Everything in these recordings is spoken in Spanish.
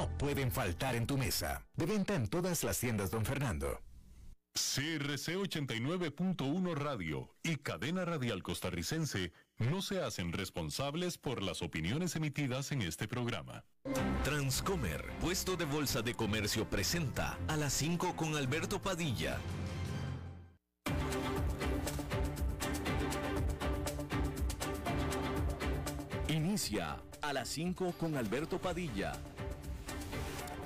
no pueden faltar en tu mesa. De venta en todas las tiendas, don Fernando. CRC 89.1 Radio y Cadena Radial Costarricense no se hacen responsables por las opiniones emitidas en este programa. Transcomer, puesto de bolsa de comercio, presenta a las 5 con Alberto Padilla. Inicia a las 5 con Alberto Padilla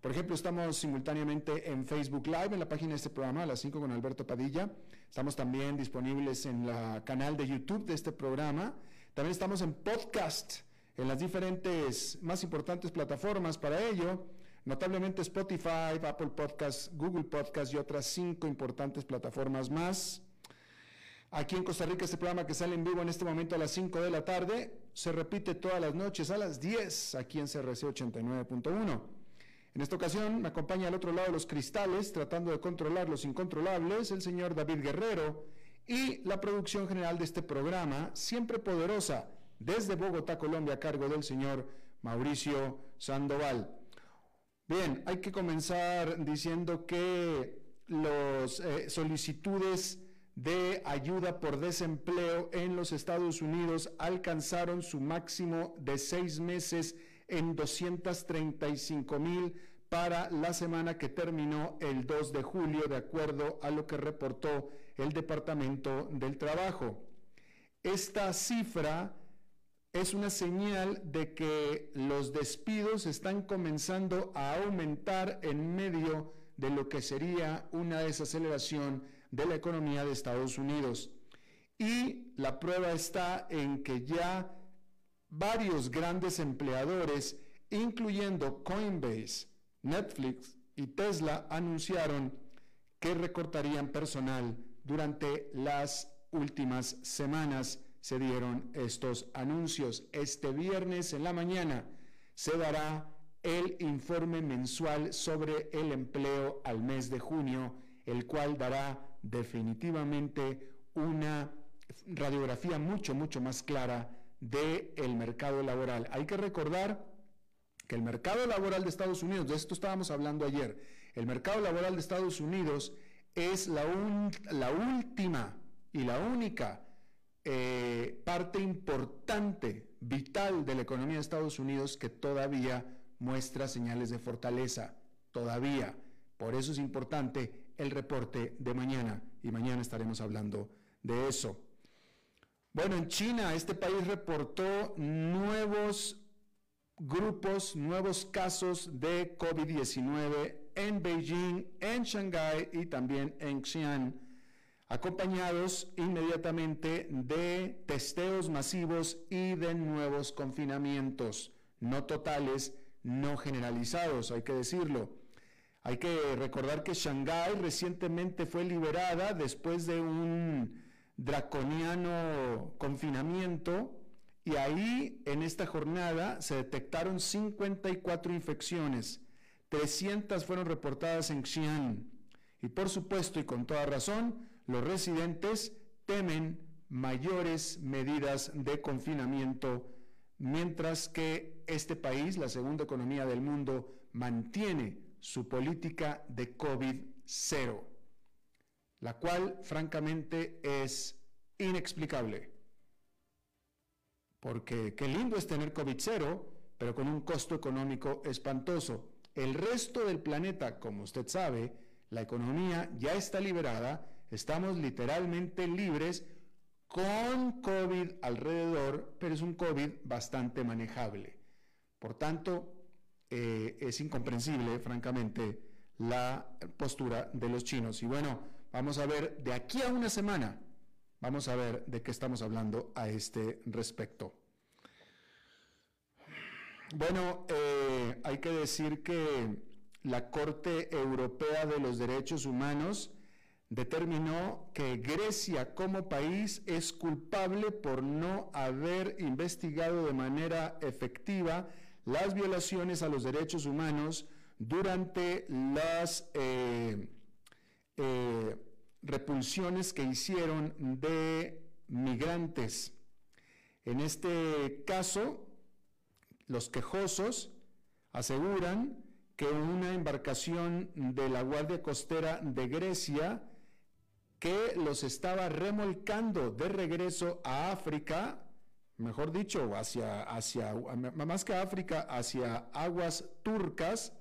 por ejemplo, estamos simultáneamente en Facebook Live, en la página de este programa, a las 5 con Alberto Padilla. Estamos también disponibles en el canal de YouTube de este programa. También estamos en podcast, en las diferentes más importantes plataformas para ello, notablemente Spotify, Apple Podcasts, Google Podcasts y otras cinco importantes plataformas más. Aquí en Costa Rica este programa que sale en vivo en este momento a las 5 de la tarde se repite todas las noches a las 10 aquí en CRC 89.1. En esta ocasión me acompaña al otro lado los cristales, tratando de controlar los incontrolables, el señor David Guerrero y la producción general de este programa, siempre poderosa, desde Bogotá, Colombia, a cargo del señor Mauricio Sandoval. Bien, hay que comenzar diciendo que las eh, solicitudes de ayuda por desempleo en los Estados Unidos alcanzaron su máximo de seis meses en 235 mil para la semana que terminó el 2 de julio, de acuerdo a lo que reportó el Departamento del Trabajo. Esta cifra es una señal de que los despidos están comenzando a aumentar en medio de lo que sería una desaceleración de la economía de Estados Unidos. Y la prueba está en que ya varios grandes empleadores, incluyendo Coinbase, Netflix y Tesla, anunciaron que recortarían personal durante las últimas semanas. Se dieron estos anuncios. Este viernes en la mañana se dará el informe mensual sobre el empleo al mes de junio, el cual dará definitivamente una radiografía mucho, mucho más clara del el mercado laboral. Hay que recordar que el mercado laboral de Estados Unidos, de esto estábamos hablando ayer, el mercado laboral de Estados Unidos es la, la última y la única eh, parte importante, vital de la economía de Estados Unidos que todavía muestra señales de fortaleza, todavía. Por eso es importante el reporte de mañana y mañana estaremos hablando de eso. Bueno, en China este país reportó nuevos grupos, nuevos casos de COVID-19 en Beijing, en Shanghái y también en Xi'an, acompañados inmediatamente de testeos masivos y de nuevos confinamientos, no totales, no generalizados, hay que decirlo. Hay que recordar que Shanghái recientemente fue liberada después de un draconiano confinamiento y ahí en esta jornada se detectaron 54 infecciones, 300 fueron reportadas en Xi'an y por supuesto y con toda razón los residentes temen mayores medidas de confinamiento mientras que este país, la segunda economía del mundo, mantiene su política de COVID-0 la cual francamente es inexplicable. Porque qué lindo es tener COVID-0, pero con un costo económico espantoso. El resto del planeta, como usted sabe, la economía ya está liberada, estamos literalmente libres con COVID alrededor, pero es un COVID bastante manejable. Por tanto, eh, es incomprensible, francamente, la postura de los chinos. Y bueno, vamos a ver de aquí a una semana, vamos a ver de qué estamos hablando a este respecto. Bueno, eh, hay que decir que la Corte Europea de los Derechos Humanos determinó que Grecia como país es culpable por no haber investigado de manera efectiva las violaciones a los derechos humanos durante las eh, eh, repulsiones que hicieron de migrantes. En este caso, los quejosos aseguran que una embarcación de la Guardia Costera de Grecia que los estaba remolcando de regreso a África, mejor dicho, hacia, hacia, más que África, hacia aguas turcas,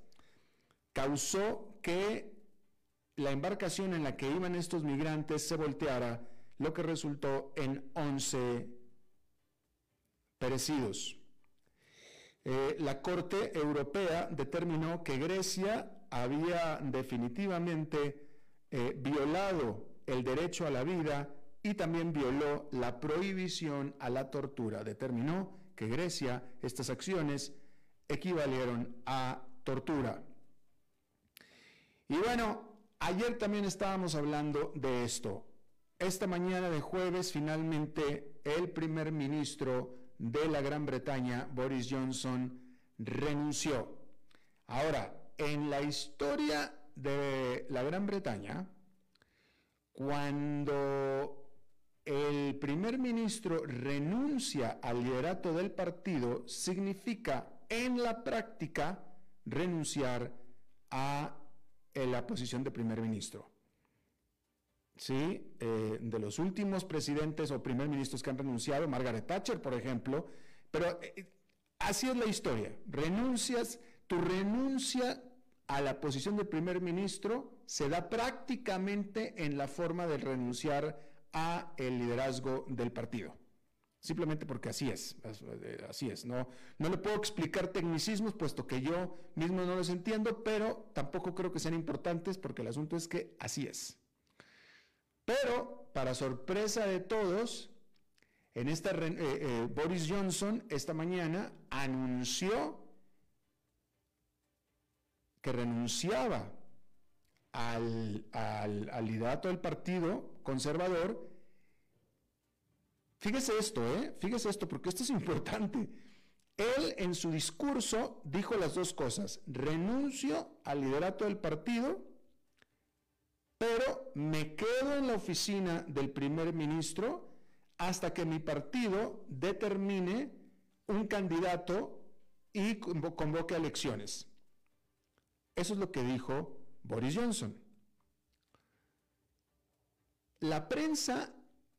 causó que la embarcación en la que iban estos migrantes se volteara, lo que resultó en 11 perecidos. Eh, la Corte Europea determinó que Grecia había definitivamente eh, violado el derecho a la vida y también violó la prohibición a la tortura. Determinó que Grecia, estas acciones equivalieron a tortura. Y bueno, ayer también estábamos hablando de esto. Esta mañana de jueves, finalmente, el primer ministro de la Gran Bretaña, Boris Johnson, renunció. Ahora, en la historia de la Gran Bretaña, cuando el primer ministro renuncia al liderato del partido, significa en la práctica renunciar a la posición de primer ministro. ¿Sí? Eh, de los últimos presidentes o primer ministros que han renunciado, Margaret Thatcher, por ejemplo, pero eh, así es la historia. Renuncias, tu renuncia a la posición de primer ministro se da prácticamente en la forma de renunciar a el liderazgo del partido. Simplemente porque así es, eh, así es. No, no le puedo explicar tecnicismos, puesto que yo mismo no los entiendo, pero tampoco creo que sean importantes porque el asunto es que así es. Pero, para sorpresa de todos, en esta, eh, eh, Boris Johnson esta mañana anunció que renunciaba al, al, liderato del partido conservador. Fíjese esto, ¿eh? Fíjese esto, porque esto es importante. Él en su discurso dijo las dos cosas. Renuncio al liderato del partido, pero me quedo en la oficina del primer ministro hasta que mi partido determine un candidato y convoque elecciones. Eso es lo que dijo Boris Johnson. La prensa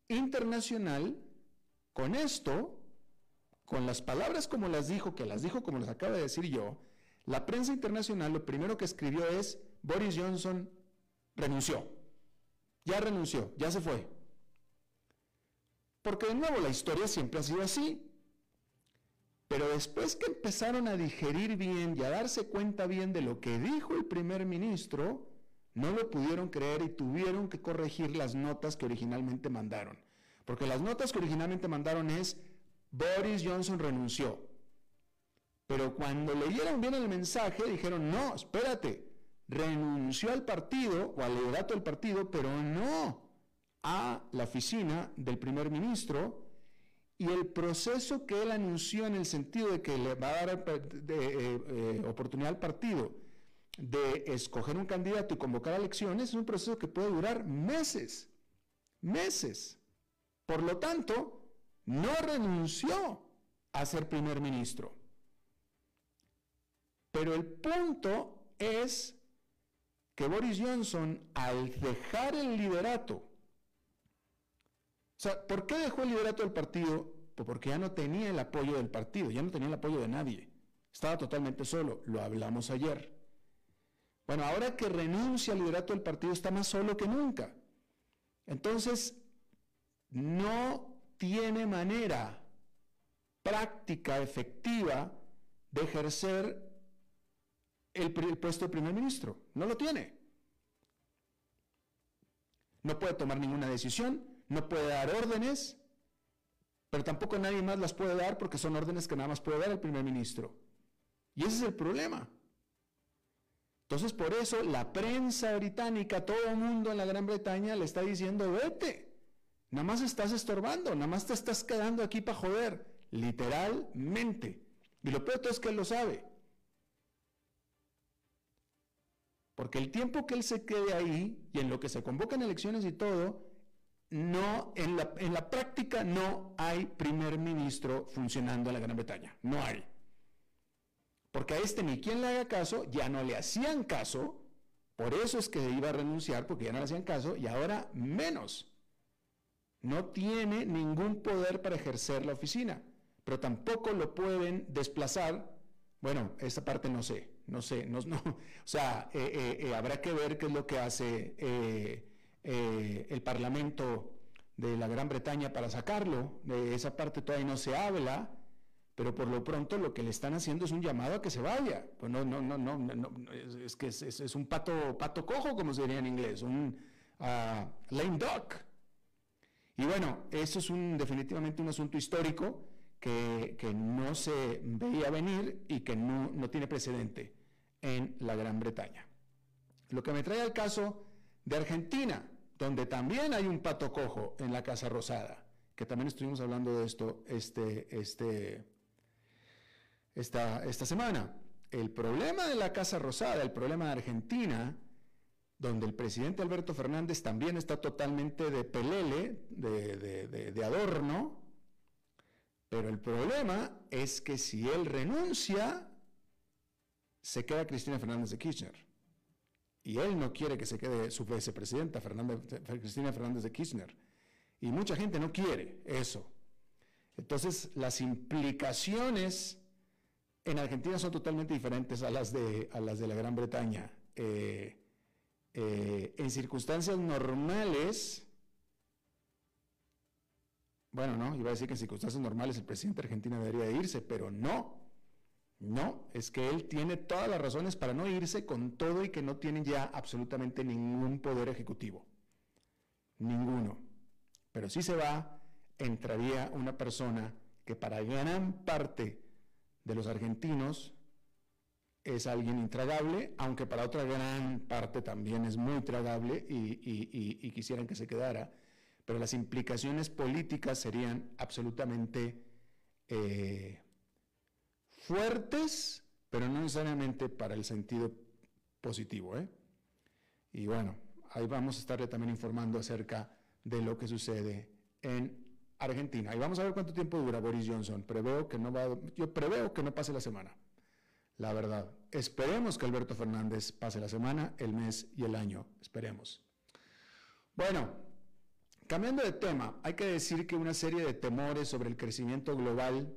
internacional, con esto, con las palabras como las dijo, que las dijo como las acaba de decir yo, la prensa internacional lo primero que escribió es, Boris Johnson renunció. Ya renunció, ya se fue. Porque de nuevo la historia siempre ha sido así. Pero después que empezaron a digerir bien y a darse cuenta bien de lo que dijo el primer ministro, no lo pudieron creer y tuvieron que corregir las notas que originalmente mandaron. Porque las notas que originalmente mandaron es, Boris Johnson renunció. Pero cuando leyeron bien el mensaje, dijeron, no, espérate, renunció al partido o al liderato del partido, pero no a la oficina del primer ministro y el proceso que él anunció en el sentido de que le va a dar eh, eh, oportunidad al partido de escoger un candidato y convocar elecciones es un proceso que puede durar meses, meses. Por lo tanto, no renunció a ser primer ministro. Pero el punto es que Boris Johnson, al dejar el liderato, o sea, ¿por qué dejó el liderato del partido? Pues porque ya no tenía el apoyo del partido, ya no tenía el apoyo de nadie. Estaba totalmente solo, lo hablamos ayer. Bueno, ahora que renuncia al liderato del partido está más solo que nunca. Entonces, no tiene manera práctica, efectiva, de ejercer el, puesto de primer ministro. No lo tiene. No puede tomar ninguna decisión, no puede dar órdenes, pero tampoco nadie más las puede dar porque son órdenes que nada más puede dar el primer ministro. Y ese es el problema. Entonces, por eso la prensa británica, todo el mundo en la Gran Bretaña le está diciendo, vete, nada más estás estorbando, nada más te estás quedando aquí para joder, literalmente. Y lo peor es que él lo sabe. Porque el tiempo que él se quede ahí y en lo que se convocan elecciones y todo, no, en la, en la práctica no hay primer ministro funcionando en la Gran Bretaña. No hay. Porque a este ni quien le haga caso, ya no le hacían caso, por eso es que iba a renunciar, porque ya no le hacían caso, y ahora menos. No tiene ningún poder para ejercer la oficina, pero tampoco lo pueden desplazar. Bueno, esta parte no sé, no sé, no, o sea, eh, eh, eh, habrá que ver qué es lo que hace el Parlamento de la Gran Bretaña para sacarlo. De esa parte todavía no se habla pero por lo pronto lo que le están haciendo es un llamado a que se vaya. Pues no, no, no, no, no es, que es, un pato, pato cojo, como se diría en inglés, un uh, lame duck. Y bueno, eso es definitivamente un asunto histórico que, no se veía venir y que no, no tiene precedente en la Gran Bretaña. Lo que me trae al caso de Argentina, donde también hay un pato cojo en la Casa Rosada, que también estuvimos hablando de esto este, este, esta, esta semana. El problema de la Casa Rosada, el problema de Argentina, donde el presidente Alberto Fernández también está totalmente de pelele, de, de, adorno, pero el problema es que si él renuncia, se queda Cristina Fernández de Kirchner. Y él no quiere que se quede su vicepresidenta, Cristina Fernández de Kirchner. Y mucha gente no quiere eso. Entonces, las implicaciones en Argentina son totalmente diferentes a las de, a las de la Gran Bretaña. Eh, eh, en circunstancias normales, bueno, no, iba a decir que en circunstancias normales el presidente argentino debería irse, pero no, no, es que él tiene todas las razones para no irse con todo y que no tiene ya absolutamente ningún poder ejecutivo. Ninguno. Pero si se va, entraría una persona que para gran parte de los argentinos es alguien intragable, aunque para otra gran parte también es muy tragable y, quisieran que se quedara, pero las implicaciones políticas serían absolutamente eh, fuertes, pero no necesariamente para el sentido positivo. ¿eh? Y bueno, ahí vamos a estarle también informando acerca de lo que sucede en Argentina. Y vamos a ver cuánto tiempo dura Boris Johnson. Preveo que no va, yo preveo que no pase la semana. La verdad. Esperemos que Alberto Fernández pase la semana, el mes y el año. Esperemos. Bueno, cambiando de tema, hay que decir que una serie de temores sobre el crecimiento global,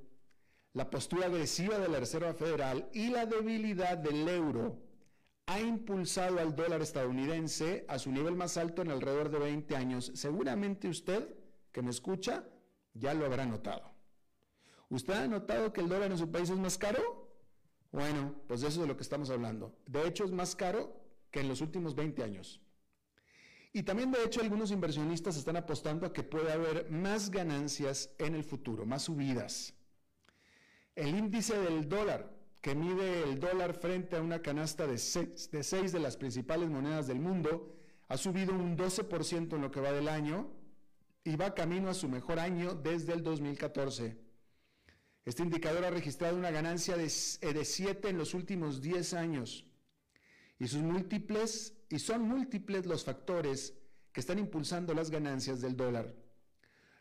la postura agresiva de la Reserva Federal y la debilidad del euro ha impulsado al dólar estadounidense a su nivel más alto en alrededor de 20 años. Seguramente usted que me escucha ya lo habrá notado. ¿Usted ha notado que el dólar en su país es más caro? Bueno, pues de eso es de lo que estamos hablando. De hecho, es más caro que en los últimos 20 años. Y también, de hecho, algunos inversionistas están apostando a que puede haber más ganancias en el futuro, más subidas. El índice del dólar, que mide el dólar frente a una canasta de seis de, seis de las principales monedas del mundo, ha subido un 12% en lo que va del año y va camino a su mejor año desde el 2014. Este indicador ha registrado una ganancia de 7 en los últimos 10 años y son múltiples los factores que están impulsando las ganancias del dólar.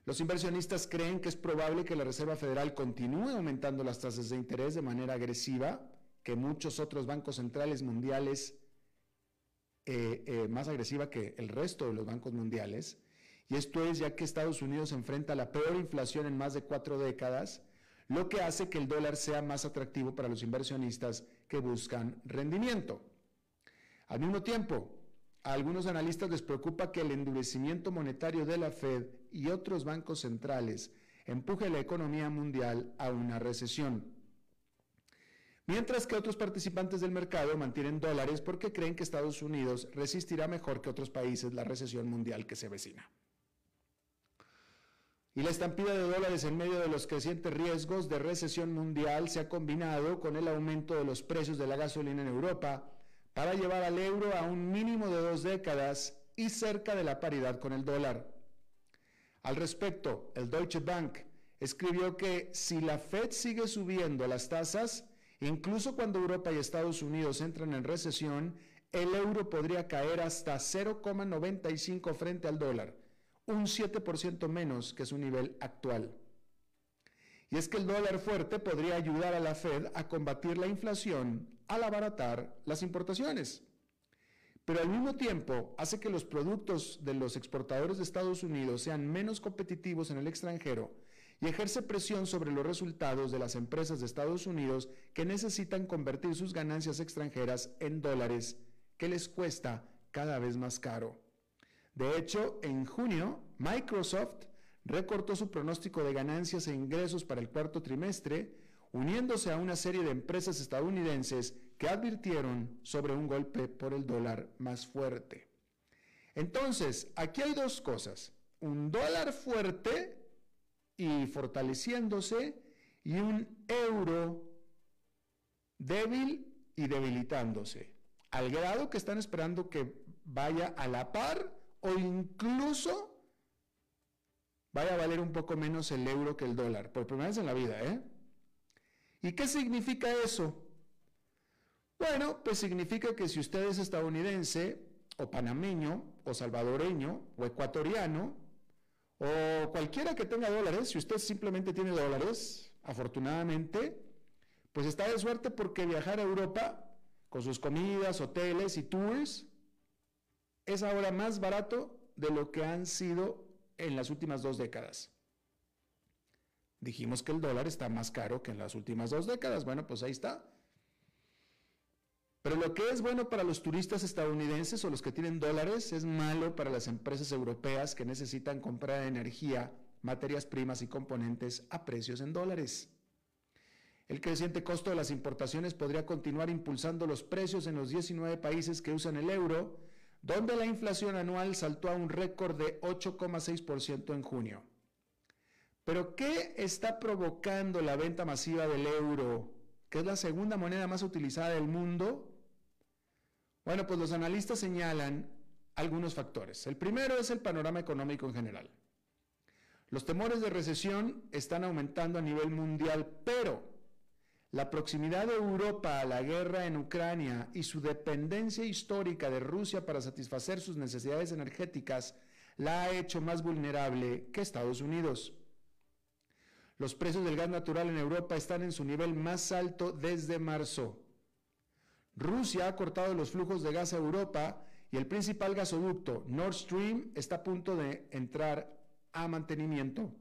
Los inversionistas creen que es probable que la Reserva Federal continúe aumentando las tasas de interés de manera agresiva que muchos otros bancos centrales mundiales, eh, eh, más agresiva que el resto de los bancos mundiales, y esto es ya que Estados Unidos enfrenta la peor inflación en más de cuatro décadas, lo que hace que el dólar sea más atractivo para los inversionistas que buscan rendimiento. Al mismo tiempo, a algunos analistas les preocupa que el endurecimiento monetario de la Fed y otros bancos centrales empuje la economía mundial a una recesión. mientras que otros participantes del mercado mantienen dólares porque creen que Estados Unidos resistirá mejor que otros países la recesión mundial que se avecina. Y la estampida de dólares en medio de los crecientes riesgos de recesión mundial se ha combinado con el aumento de los precios de la gasolina en Europa para llevar al euro a un mínimo de dos décadas y cerca de la paridad con el dólar. Al respecto, el Deutsche Bank escribió que si la Fed sigue subiendo las tasas, incluso cuando Europa y Estados Unidos entran en recesión, el euro podría caer hasta 0,95 frente al dólar, un 7% menos que su nivel actual. Y es que el dólar fuerte podría ayudar a la Fed a combatir la inflación al abaratar las importaciones pero al mismo tiempo hace que los productos de los exportadores de Estados Unidos sean menos competitivos en el extranjero y ejerce presión sobre los resultados de las empresas de Estados Unidos que necesitan convertir sus ganancias extranjeras en dólares, que les cuesta cada vez más caro. De hecho, en junio, Microsoft recortó su pronóstico de ganancias e ingresos para el cuarto trimestre, uniéndose a una serie de empresas estadounidenses que advirtieron sobre un golpe por el dólar más fuerte. Entonces, aquí hay dos cosas. Un dólar fuerte y fortaleciéndose y un euro débil y debilitándose, al grado que están esperando que vaya a la par o incluso vaya a valer un poco menos el euro que el dólar, por primera vez en la vida, ¿eh? ¿Y qué significa eso? Bueno, pues significa que si usted es estadounidense o panameño o salvadoreño o ecuatoriano o cualquiera que tenga dólares, si usted simplemente tiene dólares, afortunadamente, pues está de suerte porque viajar a Europa con sus comidas, hoteles y tours es ahora más barato de lo que han sido en las últimas dos décadas. Dijimos que el dólar está más caro que en las últimas dos décadas. Bueno, pues ahí está. Pero lo que es bueno para los turistas estadounidenses o los que tienen dólares es malo para las empresas europeas que necesitan comprar energía, materias primas y componentes a precios en dólares. El creciente costo de las importaciones podría continuar impulsando los precios en los 19 países que usan el euro, donde la inflación anual saltó a un récord de 8,6% en junio. Pero ¿qué está provocando la venta masiva del euro, que es la segunda moneda más utilizada del mundo? Bueno, pues los analistas señalan algunos factores. El primero es el panorama económico en general. Los temores de recesión están aumentando a nivel mundial, pero la proximidad de Europa a la guerra en Ucrania y su dependencia histórica de Rusia para satisfacer sus necesidades energéticas la ha hecho más vulnerable que Estados Unidos. Los precios del gas natural en Europa están en su nivel más alto desde marzo. Rusia ha cortado los flujos de gas a Europa y el principal gasoducto, Nord Stream, está a punto de entrar a mantenimiento.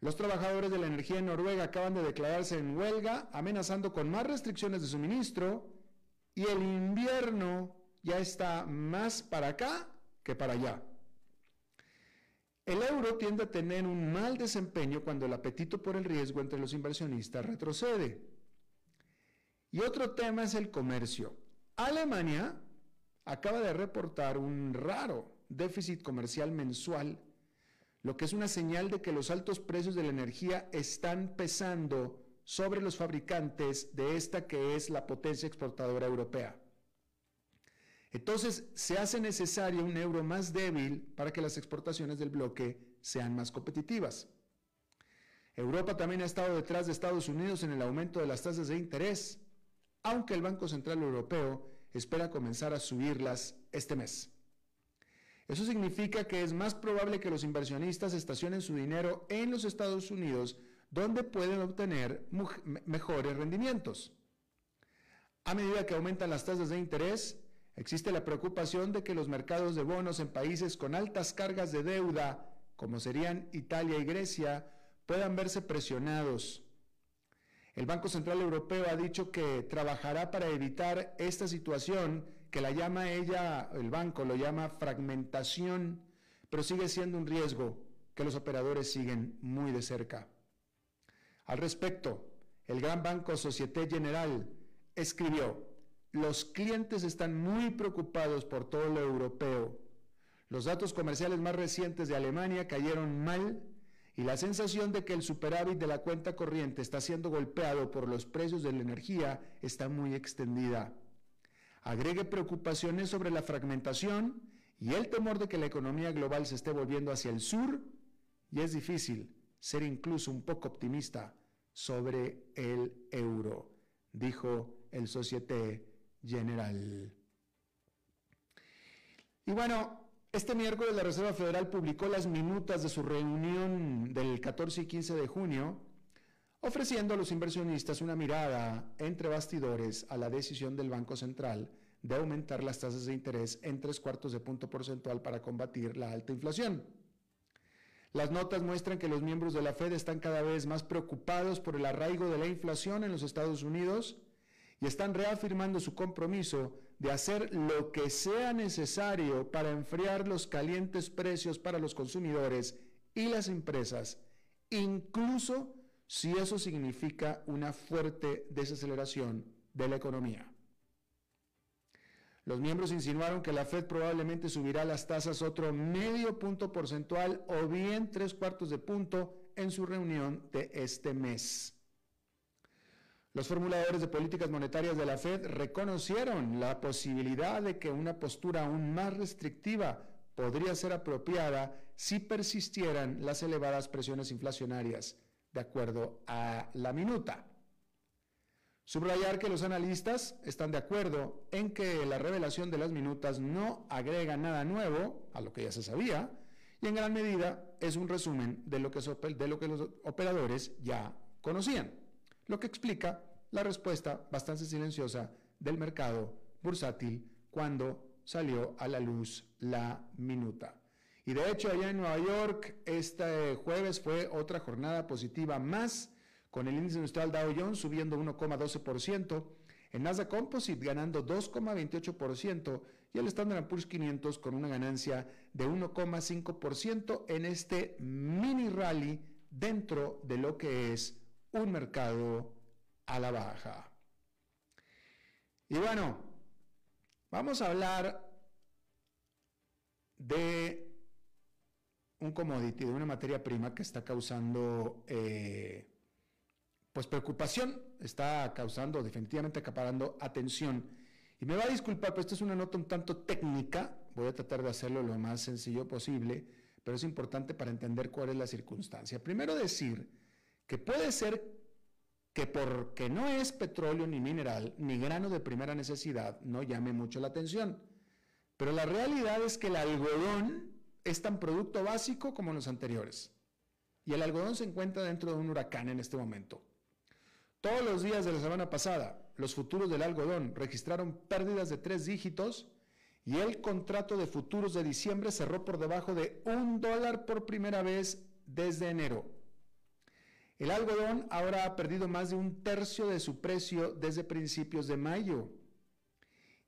Los trabajadores de la energía en Noruega acaban de declararse en huelga, amenazando con más restricciones de suministro, y el invierno ya está más para acá que para allá. El euro tiende a tener un mal desempeño cuando el apetito por el riesgo entre los inversionistas retrocede. Y otro tema es el comercio. Alemania acaba de reportar un raro déficit comercial mensual, lo que es una señal de que los altos precios de la energía están pesando sobre los fabricantes de esta que es la potencia exportadora europea. Entonces, se hace necesario un euro más débil para que las exportaciones del bloque sean más competitivas. Europa también ha estado detrás de Estados Unidos en el aumento de las tasas de interés aunque el Banco Central Europeo espera comenzar a subirlas este mes. Eso significa que es más probable que los inversionistas estacionen su dinero en los Estados Unidos, donde pueden obtener mejores rendimientos. A medida que aumentan las tasas de interés, existe la preocupación de que los mercados de bonos en países con altas cargas de deuda, como serían Italia y Grecia, puedan verse presionados. El Banco Central Europeo ha dicho que trabajará para evitar esta situación que la llama ella, el banco lo llama fragmentación, pero sigue siendo un riesgo que los operadores siguen muy de cerca. Al respecto, el gran banco Societe General escribió, los clientes están muy preocupados por todo lo europeo. Los datos comerciales más recientes de Alemania cayeron mal y la sensación de que el superávit de la cuenta corriente está siendo golpeado por los precios de la energía está muy extendida. Agregue preocupaciones sobre la fragmentación y el temor de que la economía global se esté volviendo hacia el sur y es difícil ser incluso un poco optimista sobre el euro, dijo el Societe General. Y bueno, este miércoles la Reserva Federal publicó las minutas de su reunión del 14 y 15 de junio, ofreciendo a los inversionistas una mirada entre bastidores a la decisión del Banco Central de aumentar las tasas de interés en tres cuartos de punto porcentual para combatir la alta inflación. Las notas muestran que los miembros de la Fed están cada vez más preocupados por el arraigo de la inflación en los Estados Unidos y están reafirmando su compromiso de hacer lo que sea necesario para enfriar los calientes precios para los consumidores y las empresas, incluso si eso significa una fuerte desaceleración de la economía. Los miembros insinuaron que la Fed probablemente subirá las tasas otro medio punto porcentual o bien tres cuartos de punto en su reunión de este mes. Los formuladores de políticas monetarias de la Fed reconocieron la posibilidad de que una postura aún más restrictiva podría ser apropiada si persistieran las elevadas presiones inflacionarias, de acuerdo a la minuta. Subrayar que los analistas están de acuerdo en que la revelación de las minutas no agrega nada nuevo a lo que ya se sabía y en gran medida es un resumen de lo que, los operadores ya conocían lo que explica la respuesta bastante silenciosa del mercado bursátil cuando salió a la luz la minuta. Y de hecho, allá en Nueva York, este jueves fue otra jornada positiva más, con el índice industrial Dow Jones subiendo 1,12%, el Nasdaq Composite ganando 2,28% y el Standard Poor's 500 con una ganancia de 1,5% en este mini rally dentro de lo que es un mercado a la baja. Y bueno, vamos a hablar de un commodity, de una materia prima que está causando eh, pues preocupación, está causando, definitivamente acaparando atención. Y me va a disculpar, pero esta es una nota un tanto técnica, voy a tratar de hacerlo lo más sencillo posible, pero es importante para entender cuál es la circunstancia. Primero decir que puede ser que porque no es petróleo ni mineral ni grano de primera necesidad no llame mucho la atención. Pero la realidad es que el algodón es tan producto básico como los anteriores. Y el algodón se encuentra dentro de un huracán en este momento. Todos los días de la semana pasada, los futuros del algodón registraron pérdidas de tres dígitos y el contrato de futuros de diciembre cerró por debajo de un dólar por primera vez desde enero. El algodón ahora ha perdido más de un tercio de su precio desde principios de mayo.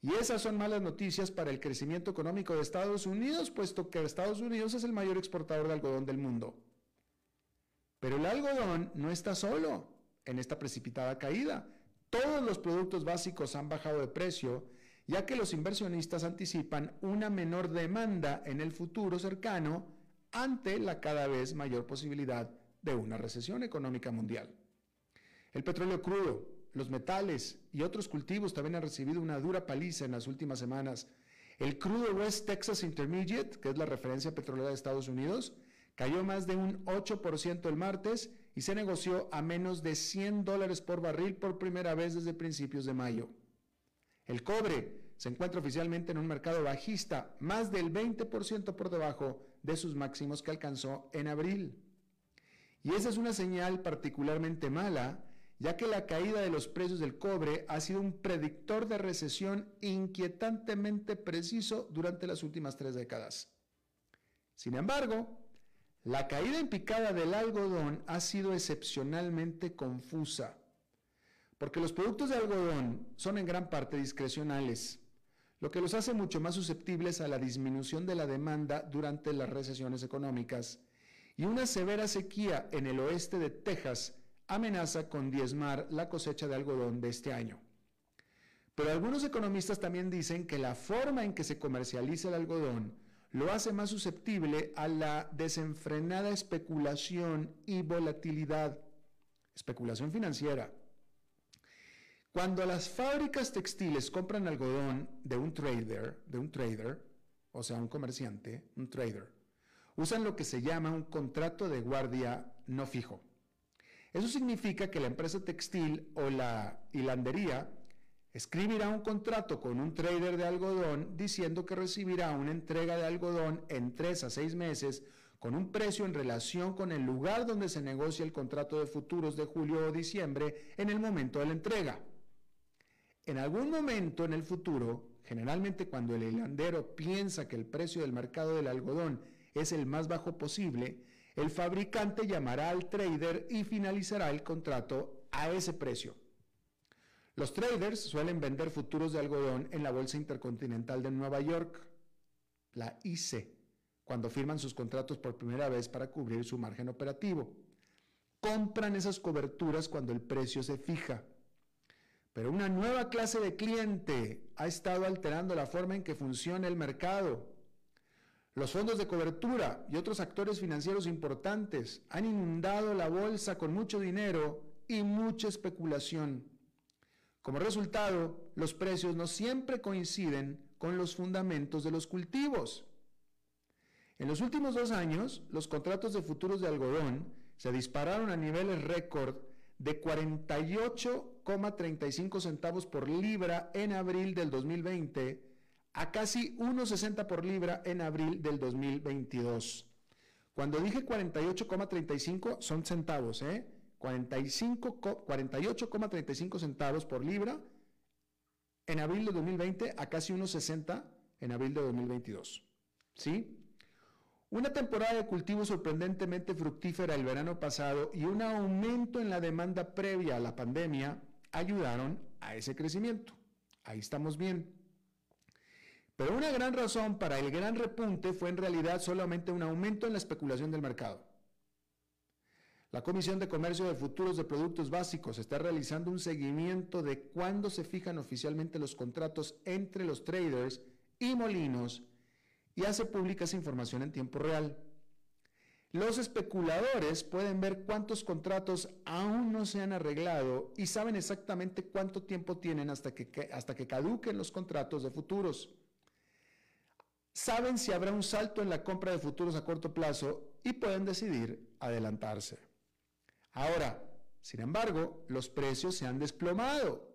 Y esas son malas noticias para el crecimiento económico de Estados Unidos, puesto que Estados Unidos es el mayor exportador de algodón del mundo. Pero el algodón no está solo en esta precipitada caída. Todos los productos básicos han bajado de precio, ya que los inversionistas anticipan una menor demanda en el futuro cercano ante la cada vez mayor posibilidad de una recesión económica mundial. El petróleo crudo, los metales y otros cultivos también han recibido una dura paliza en las últimas semanas. El crudo West Texas Intermediate, que es la referencia petrolera de Estados Unidos, cayó más de un 8% el martes y se negoció a menos de 100 dólares por barril por primera vez desde principios de mayo. El cobre se encuentra oficialmente en un mercado bajista, más del 20% por debajo de sus máximos que alcanzó en abril. Y esa es una señal particularmente mala, ya que la caída de los precios del cobre ha sido un predictor de recesión inquietantemente preciso durante las últimas tres décadas. Sin embargo, la caída en picada del algodón ha sido excepcionalmente confusa, porque los productos de algodón son en gran parte discrecionales, lo que los hace mucho más susceptibles a la disminución de la demanda durante las recesiones económicas y una severa sequía en el oeste de Texas amenaza con diezmar la cosecha de algodón de este año. Pero algunos economistas también dicen que la forma en que se comercializa el algodón lo hace más susceptible a la desenfrenada especulación y volatilidad, especulación financiera. Cuando las fábricas textiles compran algodón de un trader, de un trader, o sea, un comerciante, un trader, usan lo que se llama un contrato de guardia no fijo. Eso significa que la empresa textil o la hilandería escribirá un contrato con un trader de algodón diciendo que recibirá una entrega de algodón en tres a seis meses con un precio en relación con el lugar donde se negocia el contrato de futuros de julio o diciembre en el momento de la entrega. En algún momento en el futuro, generalmente cuando el hilandero piensa que el precio del mercado del algodón es el más bajo posible, el fabricante llamará al trader y finalizará el contrato a ese precio. Los traders suelen vender futuros de algodón en la Bolsa Intercontinental de Nueva York, la ICE, cuando firman sus contratos por primera vez para cubrir su margen operativo. Compran esas coberturas cuando el precio se fija. Pero una nueva clase de cliente ha estado alterando la forma en que funciona el mercado. Los fondos de cobertura y otros actores financieros importantes han inundado la bolsa con mucho dinero y mucha especulación. Como resultado, los precios no siempre coinciden con los fundamentos de los cultivos. En los últimos dos años, los contratos de futuros de algodón se dispararon a niveles récord de 48,35 centavos por libra en abril del 2020 a casi 1,60 por libra en abril del 2022. Cuando dije 48,35 son centavos, ¿eh? 48,35 centavos por libra en abril de 2020 a casi 1,60 en abril de 2022. ¿Sí? Una temporada de cultivo sorprendentemente fructífera el verano pasado y un aumento en la demanda previa a la pandemia ayudaron a ese crecimiento. Ahí estamos bien. Pero una gran razón para el gran repunte fue en realidad solamente un aumento en la especulación del mercado. La Comisión de Comercio de Futuros de Productos Básicos está realizando un seguimiento de cuándo se fijan oficialmente los contratos entre los traders y molinos y hace pública esa información en tiempo real. Los especuladores pueden ver cuántos contratos aún no se han arreglado y saben exactamente cuánto tiempo tienen hasta que, hasta que caduquen los contratos de futuros saben si habrá un salto en la compra de futuros a corto plazo y pueden decidir adelantarse. Ahora, sin embargo, los precios se han desplomado.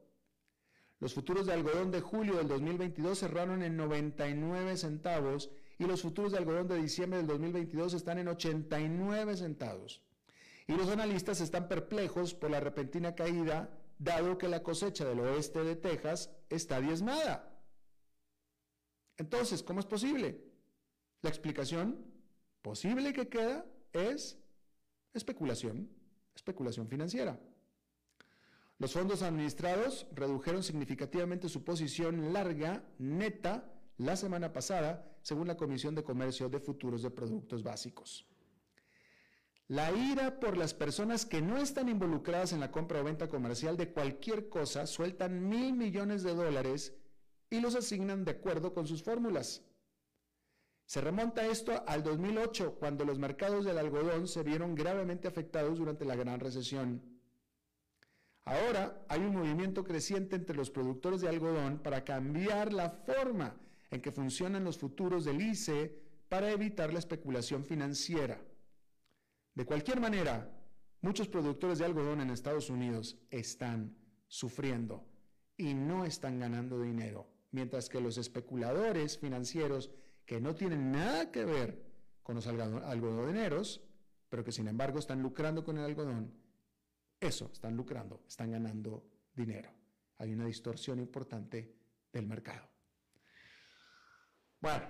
Los futuros de algodón de julio del 2022 cerraron en 99 centavos y los futuros de algodón de diciembre del 2022 están en 89 centavos. Y los analistas están perplejos por la repentina caída, dado que la cosecha del oeste de Texas está diezmada. Entonces, ¿cómo es posible? La explicación posible que queda es especulación, especulación financiera. Los fondos administrados redujeron significativamente su posición larga neta la semana pasada, según la Comisión de Comercio de Futuros de Productos Básicos. La ira por las personas que no están involucradas en la compra o venta comercial de cualquier cosa sueltan mil millones de dólares y los asignan de acuerdo con sus fórmulas. Se remonta esto al 2008, cuando los mercados del algodón se vieron gravemente afectados durante la gran recesión. Ahora hay un movimiento creciente entre los productores de algodón para cambiar la forma en que funcionan los futuros del ICE para evitar la especulación financiera. De cualquier manera, muchos productores de algodón en Estados Unidos están sufriendo y no están ganando dinero mientras que los especuladores financieros que no tienen nada que ver con los algodoneros, pero que sin embargo están lucrando con el algodón, eso, están lucrando, están ganando dinero. Hay una distorsión importante del mercado. Bueno,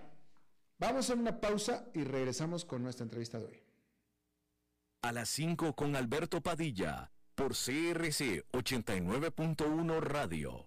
vamos a una pausa y regresamos con nuestra entrevista de hoy. A las 5 con Alberto Padilla, por CRC 89.1 Radio.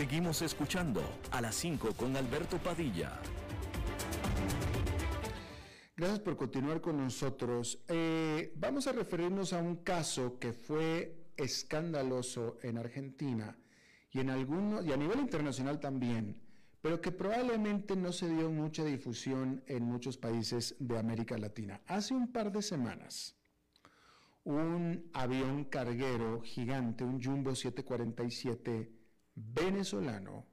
Seguimos escuchando a las 5 con Alberto Padilla. Gracias por continuar con nosotros. Eh, vamos a referirnos a un caso que fue escandaloso en Argentina y en algunos y a nivel internacional también, pero que probablemente no se dio mucha difusión en muchos países de América Latina. Hace un par de semanas, un avión carguero gigante, un Jumbo 747 venezolano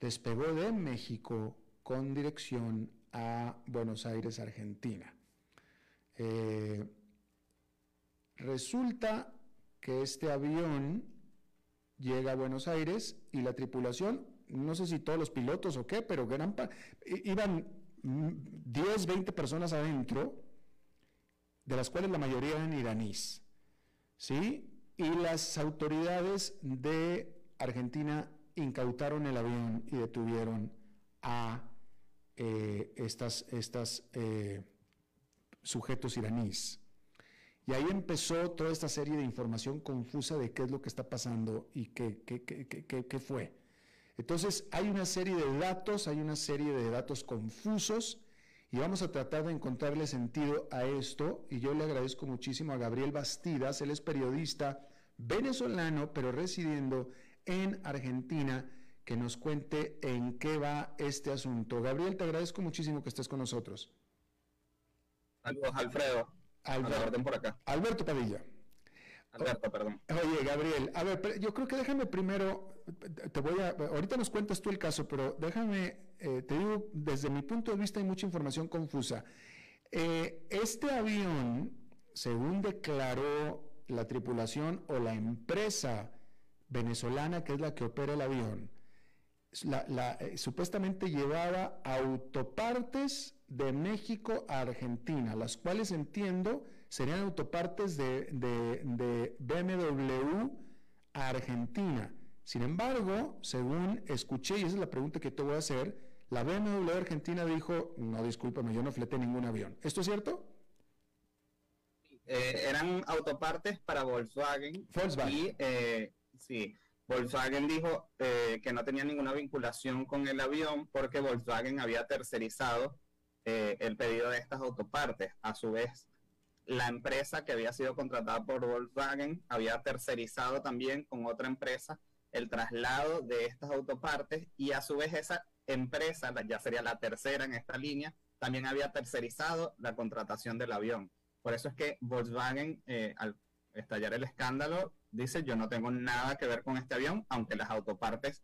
despegó de México con dirección a Buenos Aires, Argentina. Eh, resulta que este avión llega a Buenos Aires y la tripulación, no sé si todos los pilotos o qué, pero gran iban 10, 20 personas adentro, de las cuales la mayoría eran iraníes, ¿sí? Y las autoridades de Argentina incautaron el avión y detuvieron a eh, estas, estas eh, sujetos iraníes. Y ahí empezó toda esta serie de información confusa de qué es lo que está pasando y qué, qué, qué, qué fue. Entonces hay una serie de datos, hay una serie de datos confusos y vamos a tratar de encontrarle sentido a esto. Y yo le agradezco muchísimo a Gabriel Bastidas, él es periodista venezolano, pero residiendo en Argentina que nos cuente en qué va este asunto. Gabriel, te agradezco muchísimo que estés con nosotros. Saludos, Alfredo. Alberto, por acá. Alberto Padilla. Alberto, perdón. Oye, Gabriel, a ver, yo creo que déjame primero, te voy a, ahorita nos cuentas tú el caso, pero déjame, eh, te digo, desde mi punto de vista hay mucha información confusa. Eh, este avión, según declaró la tripulación o la empresa venezolana, que es la que opera el avión, eh, supuestamente llevaba autopartes de México a Argentina, las cuales entiendo serían autopartes de, de, BMW a Argentina. Sin embargo, según escuché, y esa es la pregunta que te voy a hacer, la BMW Argentina dijo, no, discúlpame, yo no fleté ningún avión. ¿Esto es cierto? Eh, eran autopartes para Volkswagen. Volkswagen. Y eh, Sí, Volkswagen dijo eh, que no tenía ninguna vinculación con el avión porque Volkswagen había tercerizado eh, el pedido de estas autopartes. A su vez, la empresa que había sido contratada por Volkswagen había tercerizado también con otra empresa el traslado de estas autopartes y a su vez esa empresa, ya sería la tercera en esta línea, también había tercerizado la contratación del avión. Por eso es que Volkswagen, eh, al estallar el escándalo, dice, yo no tengo nada que ver con este avión, aunque las autopartes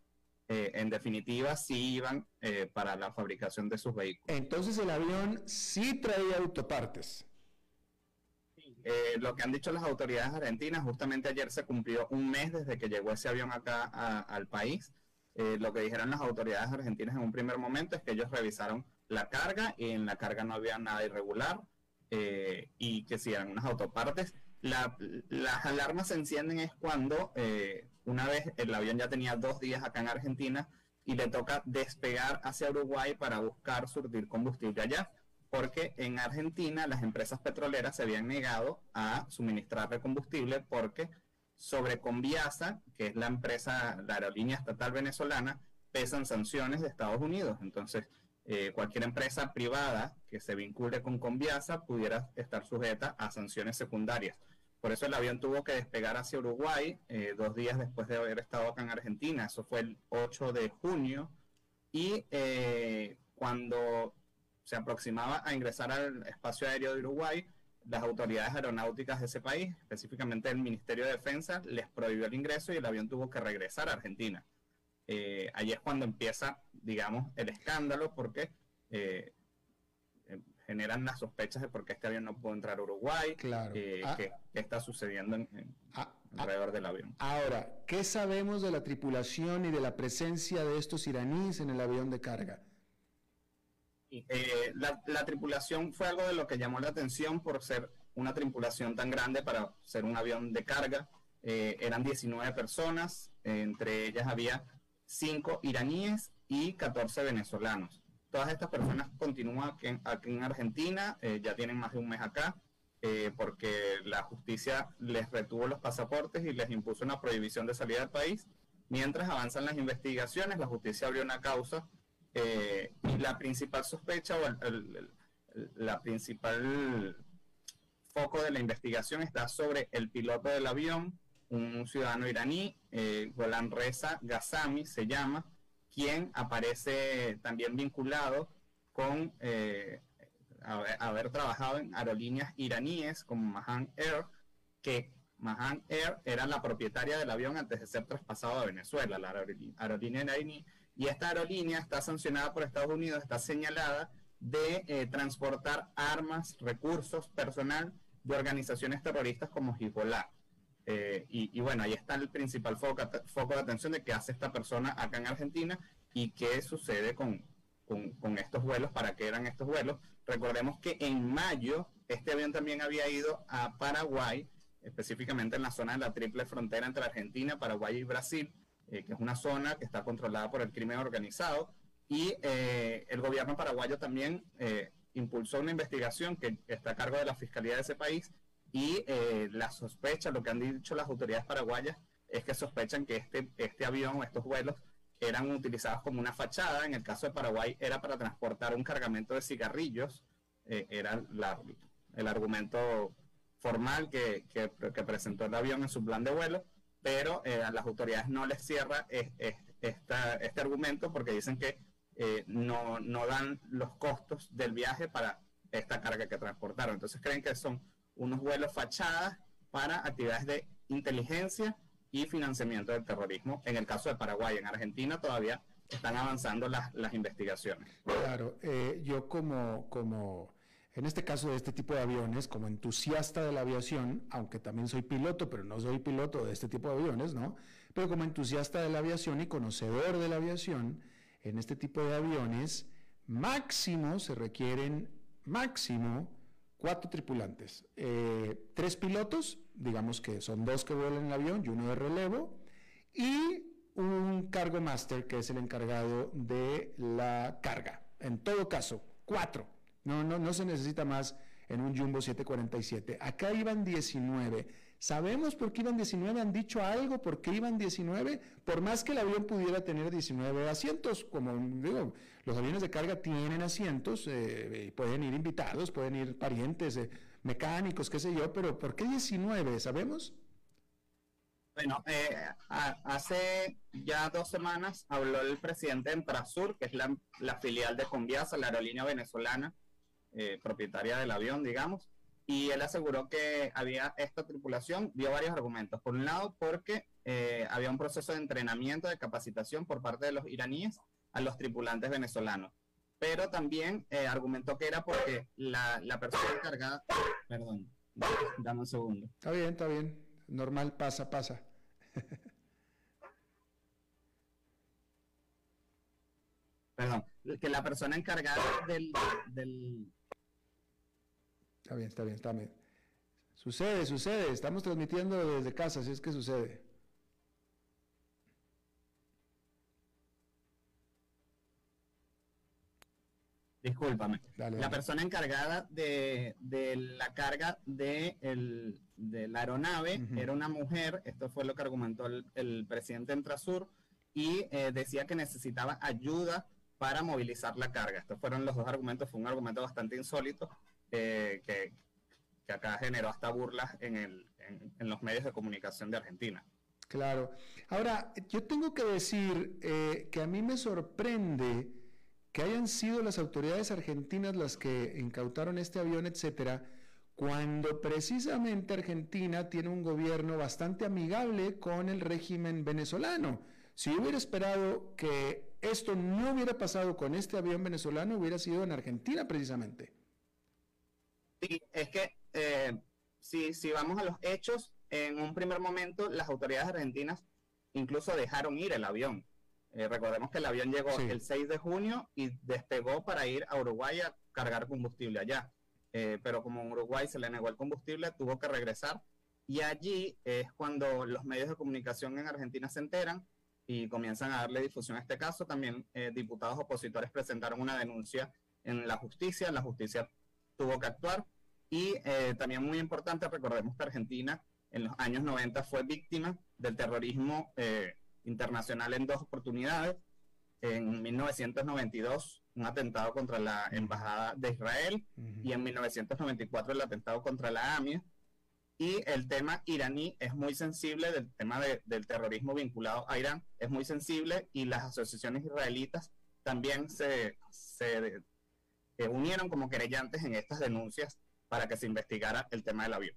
eh, en definitiva sí iban eh, para la fabricación de sus vehículos. Entonces el avión sí traía autopartes. Eh, lo que han dicho las autoridades argentinas, justamente ayer se cumplió un mes desde que llegó ese avión acá al país. lo que dijeron las autoridades argentinas en un primer momento es que ellos revisaron la carga y en la carga no había nada irregular y que si eran unas autopartes las alarmas se encienden es cuando eh, una vez el avión ya tenía dos días acá en Argentina y le toca despegar hacia Uruguay para buscar surtir combustible allá. porque en Argentina las empresas petroleras se habían negado a suministrarle combustible porque sobre Conviasa, que es la empresa, la aerolínea estatal venezolana, pesan sanciones de Estados Unidos. Entonces, eh, cualquier empresa privada que se vincule con Conviasa pudiera estar sujeta a sanciones secundarias. Por eso el avión tuvo que despegar hacia Uruguay eh, dos días después de haber estado acá en Argentina. Eso fue el 8 de junio. Y eh, cuando se aproximaba a ingresar al espacio aéreo de Uruguay, las autoridades aeronáuticas de ese país, específicamente el Ministerio de Defensa, les prohibió el ingreso y el avión tuvo que regresar a Argentina. Eh, ahí es cuando empieza, digamos, el escándalo porque generan las sospechas de por qué este avión no pudo entrar a Uruguay, claro. eh, Ah. qué, qué está sucediendo en, en- Ah, alrededor del avión. Ahora, ¿qué sabemos de la tripulación y de la presencia de estos iraníes en el avión de carga? Eh, la, la tripulación fue algo de lo que llamó la atención por ser una tripulación tan grande para ser un avión de carga. Eh, eran 19 personas, entre ellas había 5 iraníes y 14 venezolanos. Todas estas personas continúan aquí en, aquí en Argentina, eh, ya tienen más de un mes acá, eh, porque la justicia les retuvo los pasaportes y les impuso una prohibición de salida del país. Mientras avanzan las investigaciones, la justicia abrió una causa eh, y la principal sospecha o el- el- el- la principal foco de la investigación está sobre el piloto del avión, un ciudadano iraní, eh, Golan Reza Ghassami se llama, quien aparece también vinculado con eh, haber, haber trabajado en aerolíneas iraníes como Mahan Air, que Mahan Air era la propietaria del avión antes de ser traspasado a Venezuela, la aerolí- aerolínea iraní, y esta aerolínea está sancionada por Estados Unidos, está señalada de eh, transportar armas, recursos, personal de organizaciones terroristas como Hezbollah. Eh, y, bueno, ahí está el principal foco, de atención de qué hace esta persona acá en Argentina y qué sucede con, con, estos vuelos, para qué eran estos vuelos. Recordemos que en mayo este avión también había ido a Paraguay, específicamente en la zona de la triple frontera entre Argentina, Paraguay y Brasil, eh, que es una zona que está controlada por el crimen organizado. Y eh, el gobierno paraguayo también impulsó una investigación que está a cargo de la Fiscalía de ese país y eh, la sospecha, lo que han dicho las autoridades paraguayas, es que sospechan que este, este avión estos vuelos eran utilizados como una fachada. En el caso de Paraguay era para transportar un cargamento de cigarrillos. eh, era la- el argumento formal que, que- que presentó el avión en su plan de vuelo, pero eh, a las autoridades no les cierra es- es- esta- este argumento porque dicen que eh, no, no dan los costos del viaje para esta carga que transportaron. Entonces creen que son unos vuelos fachadas para actividades de inteligencia y financiamiento del terrorismo. En el caso de Paraguay, en Argentina todavía están avanzando las, las investigaciones. Claro, eh, yo como, como, en este caso de este tipo de aviones, como entusiasta de la aviación, aunque también soy piloto, pero no soy piloto de este tipo de aviones, ¿no? Pero como entusiasta de la aviación y conocedor de la aviación, en este tipo de aviones, máximo se requieren, máximo, cuatro tripulantes. Eh, tres pilotos, digamos que son dos que vuelan el avión y uno de relevo, y un cargo master que es el encargado de la carga. En todo caso, cuatro. No, no, no se necesita más en un Jumbo 747. Acá iban 19. ¿Sabemos por qué iban 19? ¿Han dicho algo por qué iban 19? Por más que el avión pudiera tener 19 asientos, como digo, los aviones de carga tienen asientos, eh, y pueden ir invitados, pueden ir parientes, eh, mecánicos, qué sé yo, pero ¿por qué 19? ¿Sabemos? Bueno, eh, hace ya dos semanas habló el presidente de Emprasur, que es la, la filial de Conviasa, la aerolínea venezolana, eh, propietaria del avión, digamos, y él aseguró que había esta tripulación, dio varios argumentos. Por un lado, porque eh, había un proceso de entrenamiento, de capacitación por parte de los iraníes a los tripulantes venezolanos. Pero también eh, argumentó que era porque la, la persona encargada, perdón, dame un segundo. Está bien, está bien. Normal, pasa, pasa. perdón, que la persona encargada del, del Está bien, está bien, está bien. Sucede, sucede. Estamos transmitiendo desde casa, así es que sucede. Discúlpame. la persona encargada de, la carga de, de la aeronave era una mujer, esto fue lo que argumentó el, presidente Entrasur, y eh, decía que necesitaba ayuda para movilizar la carga. Estos fueron los dos argumentos, fue un argumento bastante insólito eh, que, acá generó hasta burlas en, en, los medios de comunicación de Argentina. Claro. Ahora, yo tengo que decir eh, que a mí me sorprende que hayan sido las autoridades argentinas las que incautaron este avión, etcétera, cuando precisamente Argentina tiene un gobierno bastante amigable con el régimen venezolano. Si yo hubiera esperado que esto no hubiera pasado con este avión venezolano, hubiera sido en Argentina precisamente. Sí, es que eh, si, si vamos a los hechos, en un primer momento las autoridades argentinas incluso dejaron ir el avión. Eh, recordemos que el avión llegó el 6 de junio y despegó para ir a Uruguay a cargar combustible allá. Eh, pero como en Uruguay se le negó el combustible, tuvo que regresar. Y allí es cuando los medios de comunicación en Argentina se enteran y comienzan a darle difusión a este caso. También eh, diputados opositores presentaron una denuncia en la justicia. La justicia tuvo que actuar. Y también muy importante, recordemos que Argentina en los años 90 fue víctima del terrorismo internacional en dos oportunidades. En 1992, un atentado contra la Embajada de Israel. Y en 1994 el atentado contra la AMIA. Y el tema iraní es muy sensible, del tema del terrorismo vinculado a Irán, es muy sensible. Y las asociaciones israelitas también se, se eh, unieron como querellantes en estas denuncias para que se investigara el tema del avión.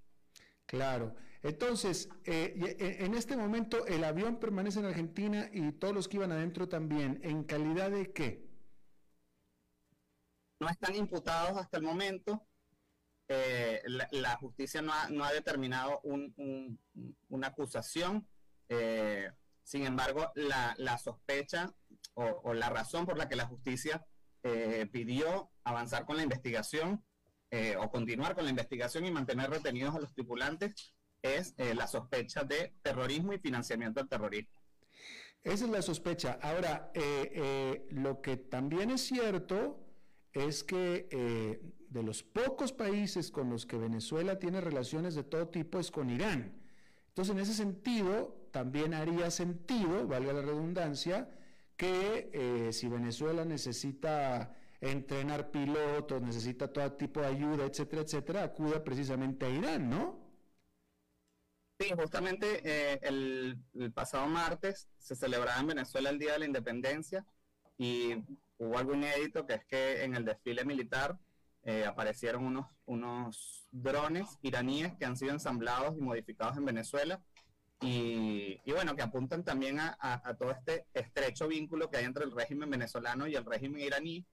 Claro. Entonces, eh, eh, en este momento el avión permanece en Argentina y todos los que iban adentro también. ¿En calidad de qué? No están imputados hasta el momento. Eh, la, justicia no ha, determinado una acusación. sin embargo, la, sospecha o, la razón por la que la justicia pidió avanzar con la investigación o continuar con la investigación y mantener retenidos a los tripulantes es eh, la sospecha de terrorismo y financiamiento del terrorismo. Esa es la sospecha. Ahora, eh, eh, lo que también es cierto es que de los pocos países con los que Venezuela tiene relaciones de todo tipo es con Irán. Entonces, en ese sentido, también haría sentido, valga la redundancia, que si Venezuela necesita entrenar pilotos, necesita todo tipo de ayuda, etcétera, etcétera, acuda precisamente a Irán, ¿no? Sí, justamente eh, el, pasado martes se celebraba en Venezuela el Día de la Independencia y hubo algo inédito que es que en el desfile militar eh, aparecieron unos, unos drones iraníes que han sido ensamblados y modificados en Venezuela y, bueno, que apuntan también a, todo este estrecho vínculo que hay entre el régimen venezolano y el régimen iraní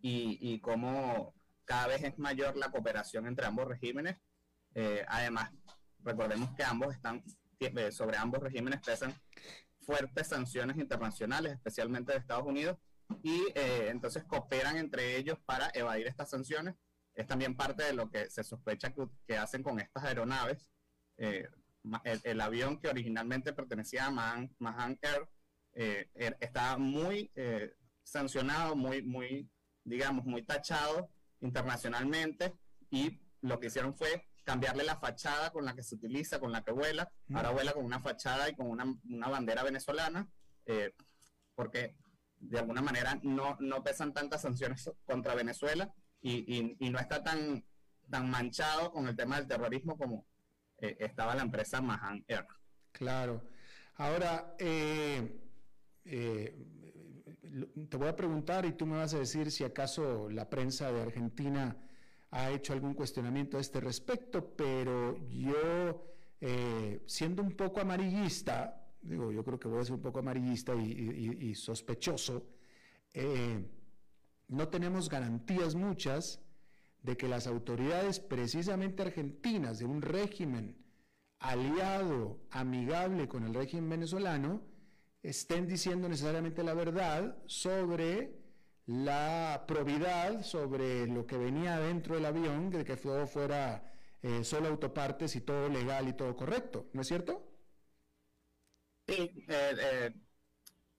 y, y cómo cada vez es mayor la cooperación entre ambos regímenes. Eh, además, Recordemos que ambos están, eh, sobre ambos regímenes pesan fuertes sanciones internacionales, especialmente de Estados Unidos, y eh, entonces cooperan entre ellos para evadir estas sanciones. Es también parte de lo que se sospecha que, hacen con estas aeronaves. Eh, el, avión que originalmente pertenecía a Mahan, Mahan Air er, está muy sancionado, muy, muy, digamos, muy tachado internacionalmente y lo que hicieron fue cambiarle la fachada con la que se utiliza, con la que vuela. Ahora vuela con una fachada y con una, bandera venezolana, eh, porque de alguna manera no, no pesan tantas sanciones contra Venezuela y, no está tan, tan manchado con el tema del terrorismo como eh, estaba la empresa Mahan Air. Claro. Ahora, eh, te voy a preguntar y tú me vas a decir si acaso la prensa de Argentina ha hecho algún cuestionamiento a este respecto, pero yo, eh, siendo un poco amarillista, digo, yo creo que voy a ser un poco amarillista y, sospechoso, eh, no tenemos garantías muchas de que las autoridades precisamente argentinas de un régimen aliado, amigable con el régimen venezolano, estén diciendo necesariamente la verdad sobre la probidad sobre lo que venía dentro del avión, de que todo fuera eh, solo autopartes y todo legal y todo correcto, ¿no es cierto? Sí, eh, eh,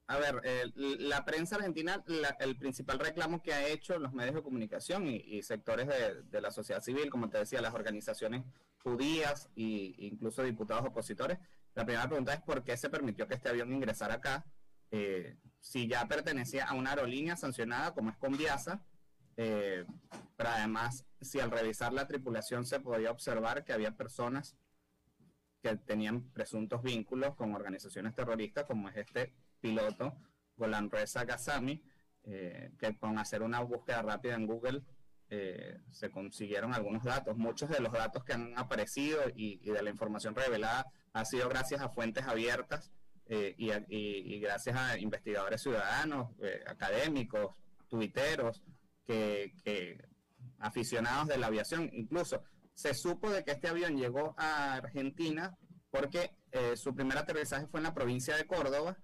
a ver, la prensa argentina, el principal reclamo que ha hecho los medios de comunicación y, sectores de, la sociedad civil, como te decía, las organizaciones judías e incluso diputados opositores, la primera pregunta es por qué se permitió que este avión ingresara acá, eh, si ya pertenecía a una aerolínea sancionada como es Conviasa, eh, pero además, si al revisar la tripulación se podía observar que había personas que tenían presuntos vínculos con organizaciones terroristas, como es este piloto, Golan Reza Gazami, eh, que con hacer una búsqueda rápida en Google eh, se consiguieron algunos datos. Muchos de los datos que han aparecido y, de la información revelada ha sido gracias a fuentes abiertas eh, y, gracias a investigadores ciudadanos, académicos, tuiteros, que, aficionados de la aviación. Incluso se supo de que este avión llegó a Argentina porque su primer aterrizaje fue en la provincia de Córdoba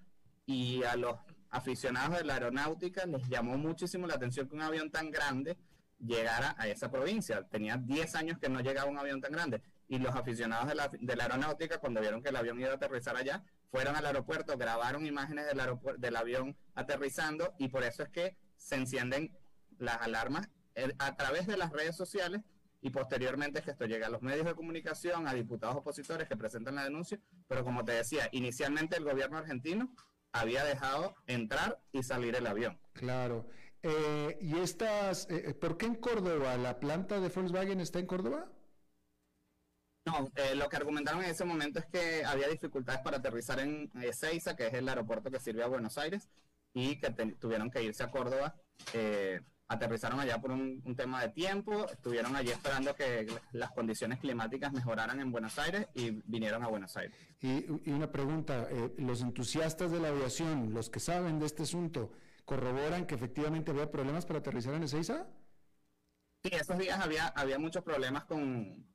y a los aficionados de la aeronáutica les llamó muchísimo la atención que un avión tan grande llegara a esa provincia. Tenía 10 años que no llegaba un avión tan grande. Y los aficionados de la, de la aeronáutica, cuando vieron que el avión iba a aterrizar allá, fueron al aeropuerto, grabaron imágenes del, del avión aterrizando y por eso es que se encienden las alarmas eh, a través de las redes sociales y posteriormente es que esto llega a los medios de comunicación, a diputados opositores que presentan la denuncia, pero como te decía, inicialmente el gobierno argentino había dejado entrar y salir el avión. Claro. Eh, ¿Y estas, eh, por qué en Córdoba? ¿La planta de Volkswagen está en Córdoba? No, lo que argumentaron en ese momento es que había dificultades para aterrizar en Ezeiza, que es el aeropuerto que sirve a Buenos Aires, y que tuvieron que irse a Córdoba aterrizaron allá por un, tema de tiempo, estuvieron allí esperando que las condiciones climáticas mejoraran en Buenos Aires y vinieron a Buenos Aires. Y, una pregunta, eh, los entusiastas de la aviación, los que saben de este asunto, ¿corroboran que efectivamente había problemas para aterrizar en Ezeiza? Sí, esos días había, había muchos problemas con,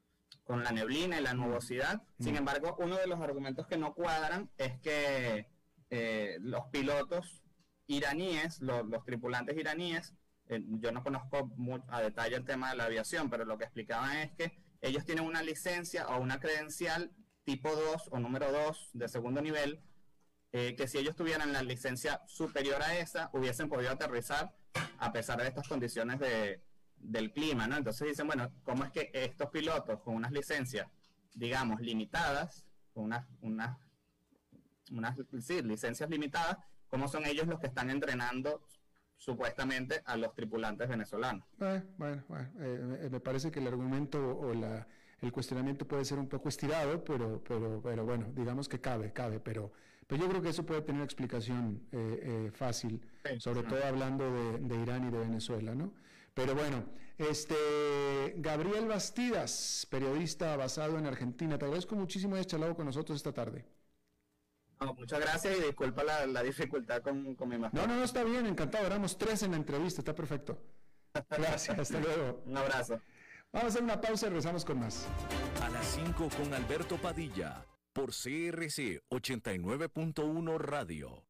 la neblina y la nubosidad. Mm. Sin embargo, uno de los argumentos que no cuadran es que eh, los pilotos iraníes, los tripulantes iraníes, eh, yo no conozco a detalle el tema de la aviación, pero lo que explicaban es que ellos tienen una licencia o una credencial tipo 2 o número 2 de segundo nivel, eh, que si ellos tuvieran la licencia superior a esa, hubiesen podido aterrizar a pesar de estas condiciones de, del clima, ¿no? Entonces dicen, bueno, ¿cómo es que estos pilotos con unas licencias, digamos, limitadas, con unas, unas, unas sí, licencias limitadas, cómo son ellos los que están entrenando supuestamente a los tripulantes venezolanos. Eh, bueno, bueno eh, me parece que el argumento o la, el cuestionamiento puede ser un poco estirado, pero, pero, pero bueno, digamos que cabe, cabe, pero, pero yo creo que eso puede tener explicación eh, fácil, sobre todo hablando de, de, Irán y de Venezuela, ¿no? Pero bueno, este Gabriel Bastidas, periodista basado en Argentina, te agradezco muchísimo hayas charlado con nosotros esta tarde muchas gracias y disculpa la, dificultad con, con mi No, no, no, está bien, encantado. Éramos tres en la entrevista, está perfecto. Gracias, hasta luego. Un abrazo. Vamos a hacer una pausa y regresamos con más. A las 5 con Alberto Padilla, por CRC 89.1 Radio.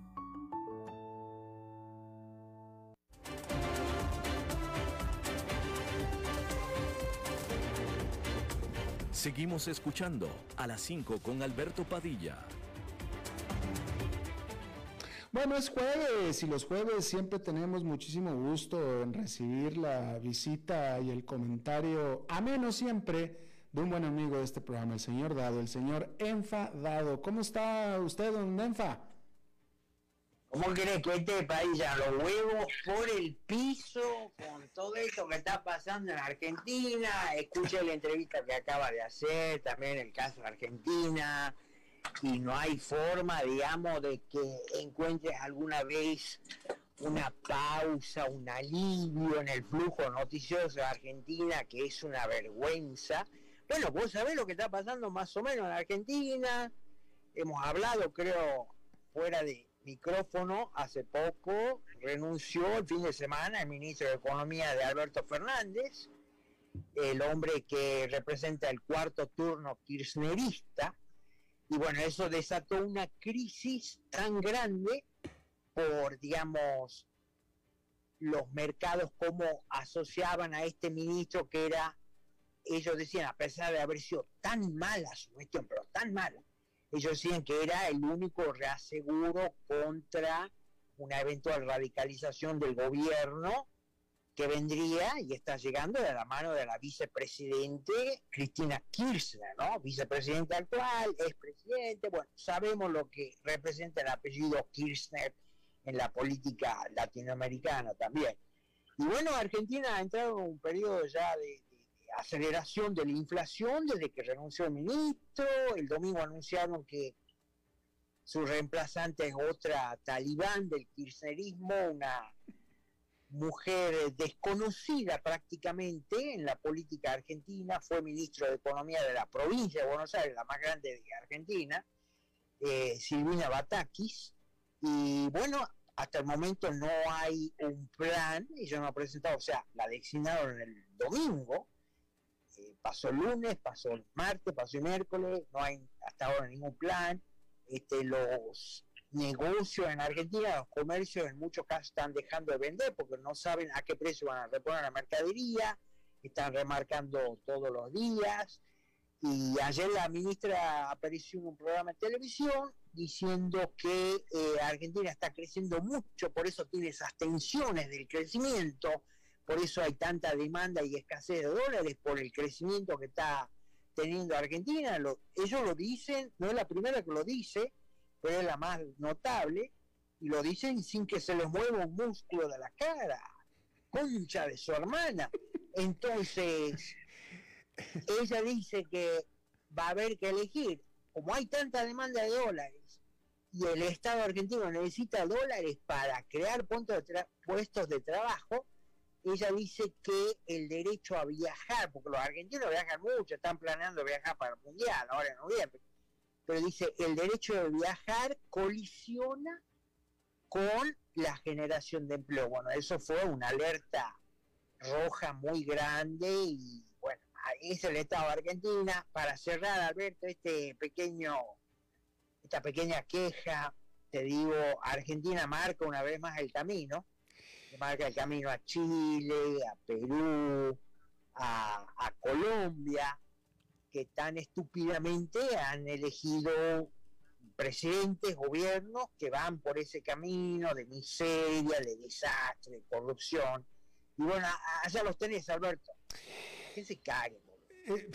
Seguimos escuchando a las 5 con Alberto Padilla. Bueno, es jueves y los jueves siempre tenemos muchísimo gusto en recibir la visita y el comentario, a menos siempre, de un buen amigo de este programa, el señor Dado, el señor Enfa Dado. ¿Cómo está usted, don Enfa? ¿Cómo crees que este país ya los huevos por el piso con todo esto que está pasando en Argentina? Escuche la entrevista que acaba de hacer, también el caso de Argentina y no hay forma, digamos, de que encuentres alguna vez una pausa, un alivio en el flujo noticioso de Argentina, que es una vergüenza. Bueno, vos sabés lo que está pasando más o menos en Argentina. Hemos hablado, creo, fuera de micrófono hace poco. Renunció el fin de semana el ministro de Economía de Alberto Fernández, el hombre que representa el cuarto turno kirchnerista y bueno, eso desató una crisis tan grande por, digamos, los mercados, cómo asociaban a este ministro que era, ellos decían, a pesar de haber sido tan mala su gestión, pero tan mala, ellos decían que era el único reaseguro contra una eventual radicalización del gobierno que vendría y está llegando de la mano de la vicepresidente Cristina Kirchner, ¿no? Vicepresidente actual, es presidente, bueno, sabemos lo que representa el apellido Kirchner en la política latinoamericana también. Y bueno, Argentina ha entrado en un periodo ya de, aceleración de la inflación desde que renunció el ministro, el domingo anunciaron que su reemplazante es otra talibán del kirchnerismo, una mujer desconocida prácticamente en la política argentina, fue ministro de Economía de la provincia de Buenos Aires, la más grande de Argentina, eh, Silvina Batakis, y bueno, hasta el momento no hay un plan, ella no ha presentado, o sea, la designaron el domingo, pasó el lunes, pasó el martes, pasó el miércoles, no hay hasta ahora ningún plan, este, los negocios en Argentina, los comercios en muchos casos están dejando de vender porque no saben a qué precio van a reponer la mercadería, están remarcando todos los días. Y ayer la ministra apareció en un programa de televisión diciendo que eh, Argentina está creciendo mucho, por eso tiene esas tensiones del crecimiento, por eso hay tanta demanda y escasez de dólares, por el crecimiento que está teniendo Argentina. ellos lo dicen, no es la primera que lo dice, pero es la más notable, y lo dicen sin que se les mueva un músculo de la cara, concha de su hermana. Entonces, ella dice que va a haber que elegir, como hay tanta demanda de dólares, y el Estado argentino necesita dólares para crear puestos de trabajo, ella dice que el derecho a viajar, porque los argentinos viajan mucho, están planeando viajar para el Mundial ahora en noviembre, pero dice, el derecho de viajar colisiona con la generación de empleo. Bueno, eso fue una alerta roja muy grande y bueno, ahí es el Estado de Argentina. Para cerrar, Alberto, este pequeño, esta pequeña queja, te digo, Argentina marca una vez más el camino, marca el camino a Chile, a Perú, a, Colombia, que tan estúpidamente han elegido presidentes, gobiernos que van por ese camino de miseria, de desastre, de corrupción. Y bueno, allá los tenés, Alberto. Que se cague. Eh,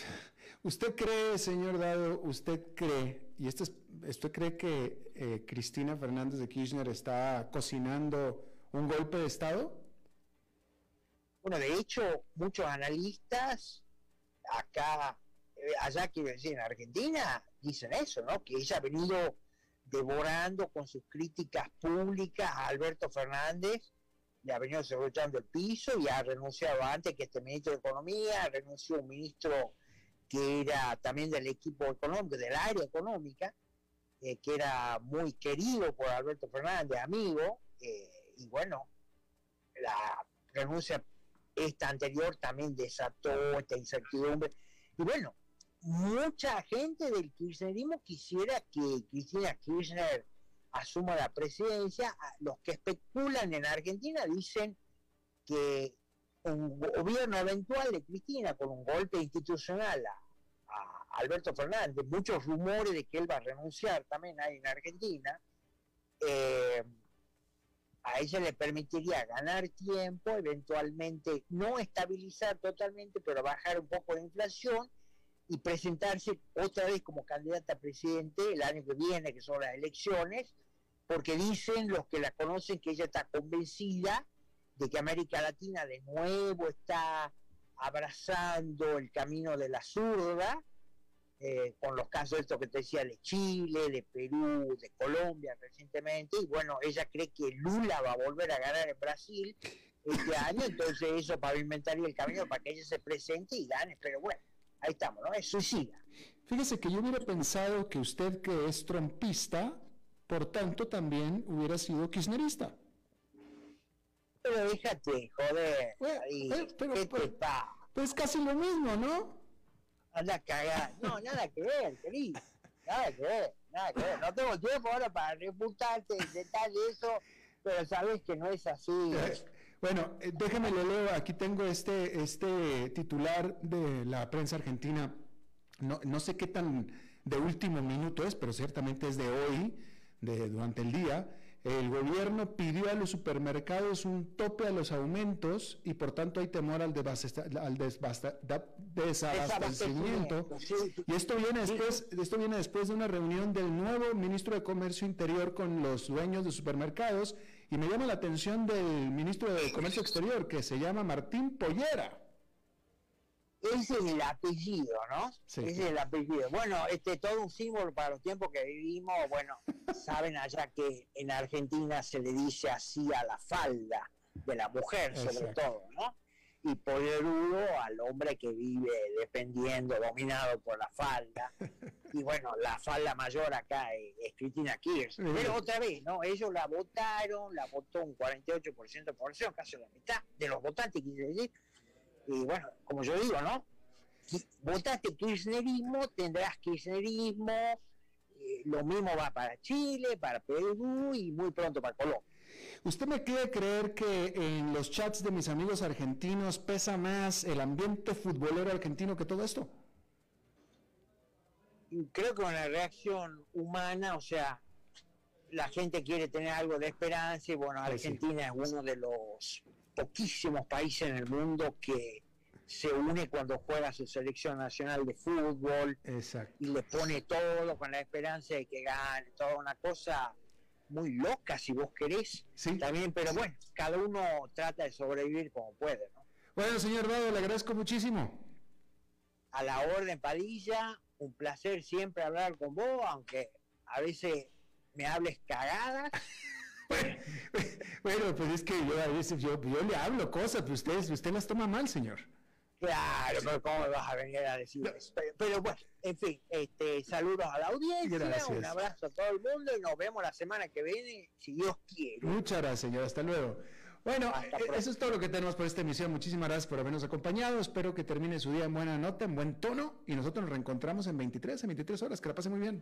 ¿Usted cree, señor Dado, usted cree, y esto usted cree que eh, Cristina Fernández de Kirchner está cocinando un golpe de Estado? Bueno, de hecho, muchos analistas acá eh, allá quiero decir, en Argentina, dicen eso, ¿no? Que ella ha venido devorando con sus críticas públicas a Alberto Fernández, le ha venido cerruchando el piso y ha renunciado antes que este ministro de Economía, renunció un ministro que era también del equipo económico, del área económica, eh, que era muy querido por Alberto Fernández, amigo, eh, y bueno, la renuncia esta anterior también desató esta incertidumbre. Y bueno, mucha gente del kirchnerismo quisiera que Cristina Kirchner asuma la presidencia. Los que especulan en Argentina dicen que un gobierno eventual de Cristina con un golpe institucional a, Alberto Fernández, muchos rumores de que él va a renunciar también hay en Argentina, eh, a ella le permitiría ganar tiempo, eventualmente no estabilizar totalmente, pero bajar un poco la inflación y presentarse otra vez como candidata a presidente el año que viene, que son las elecciones, porque dicen los que la conocen que ella está convencida de que América Latina de nuevo está abrazando el camino de la zurda, eh, con los casos estos que te decía de Chile, de Perú, de Colombia recientemente, y bueno, ella cree que Lula va a volver a ganar en Brasil este año, entonces eso pavimentaría el camino para que ella se presente y gane, pero bueno, ahí estamos, ¿no? Es suicida. Fíjese que yo hubiera pensado que usted que es trompista, por tanto también hubiera sido kirchnerista. Pero déjate, joder, Bueno, ahí, eh, pero- ¿qué te pero- pasa? Pues casi lo mismo, ¿no? Anda a cagar. No, nada que ver, querido. Nada que ver, nada que ver. No tengo tiempo ahora para reputarte detalle eso, pero sabes que no es así. Bueno, eh, déjeme le leo, aquí tengo este, este titular de la prensa argentina, no, no sé qué tan de último minuto es, pero ciertamente es de hoy, de, durante el día. El gobierno pidió a los supermercados un tope a los aumentos y por tanto hay temor al, al desabastecimiento. Y esto viene después, esto viene después de una reunión del nuevo ministro de Comercio Interior con los dueños de supermercados y me llama la atención del ministro de Comercio Exterior que se llama Martín Pollera. Ese es el apellido, ¿no? Sí. Ese es el apellido. Bueno, este todo un símbolo para los tiempos que vivimos. Bueno, saben allá que en Argentina se le dice así a la falda de la mujer, sobre Exacto. todo, ¿no? Y poderudo al hombre que vive dependiendo, dominado por la falda. Y bueno, la falda mayor acá es, es Cristina Kirchner. Pero otra vez, ¿no? Ellos la votaron, la votó un 48% de población, casi la mitad de los votantes, quise decir. Y bueno, como yo digo, ¿no? Votaste kirchnerismo, tendrás kirchnerismo, eh, lo mismo va para Chile, para Perú y muy pronto para Colombia. ¿Usted me quiere creer que en los chats de mis amigos argentinos pesa más el ambiente futbolero argentino que todo esto? Creo que una reacción humana, o sea, la gente quiere tener algo de esperanza y bueno, sí. Argentina es uno de los poquísimos países en el mundo que se une cuando juega su selección nacional de fútbol Exacto. y le pone todo con la esperanza de que gane, toda una cosa muy loca si vos querés Sí. también, pero bueno, cada uno trata de sobrevivir como puede, ¿no? Bueno, señor Dado, le agradezco muchísimo. A la orden Padilla, un placer siempre hablar con vos, aunque a veces me hables cagada. Bueno, pues es que yo a veces yo, yo le hablo cosas, pero usted, usted las toma mal, señor. Claro, pero ¿cómo me vas a venir a decir eso? Pero, pero bueno, en fin, este, saludos a la audiencia, Gracias. un abrazo a todo el mundo y nos vemos la semana que viene, si Dios quiere. Muchas gracias, señor. Hasta luego. Bueno, Hasta eh, eso es todo lo que tenemos por esta emisión. Muchísimas gracias por habernos acompañado. Espero que termine su día en buena nota, en buen tono. Y nosotros nos reencontramos en 23, en 23 horas. Que la pase muy bien.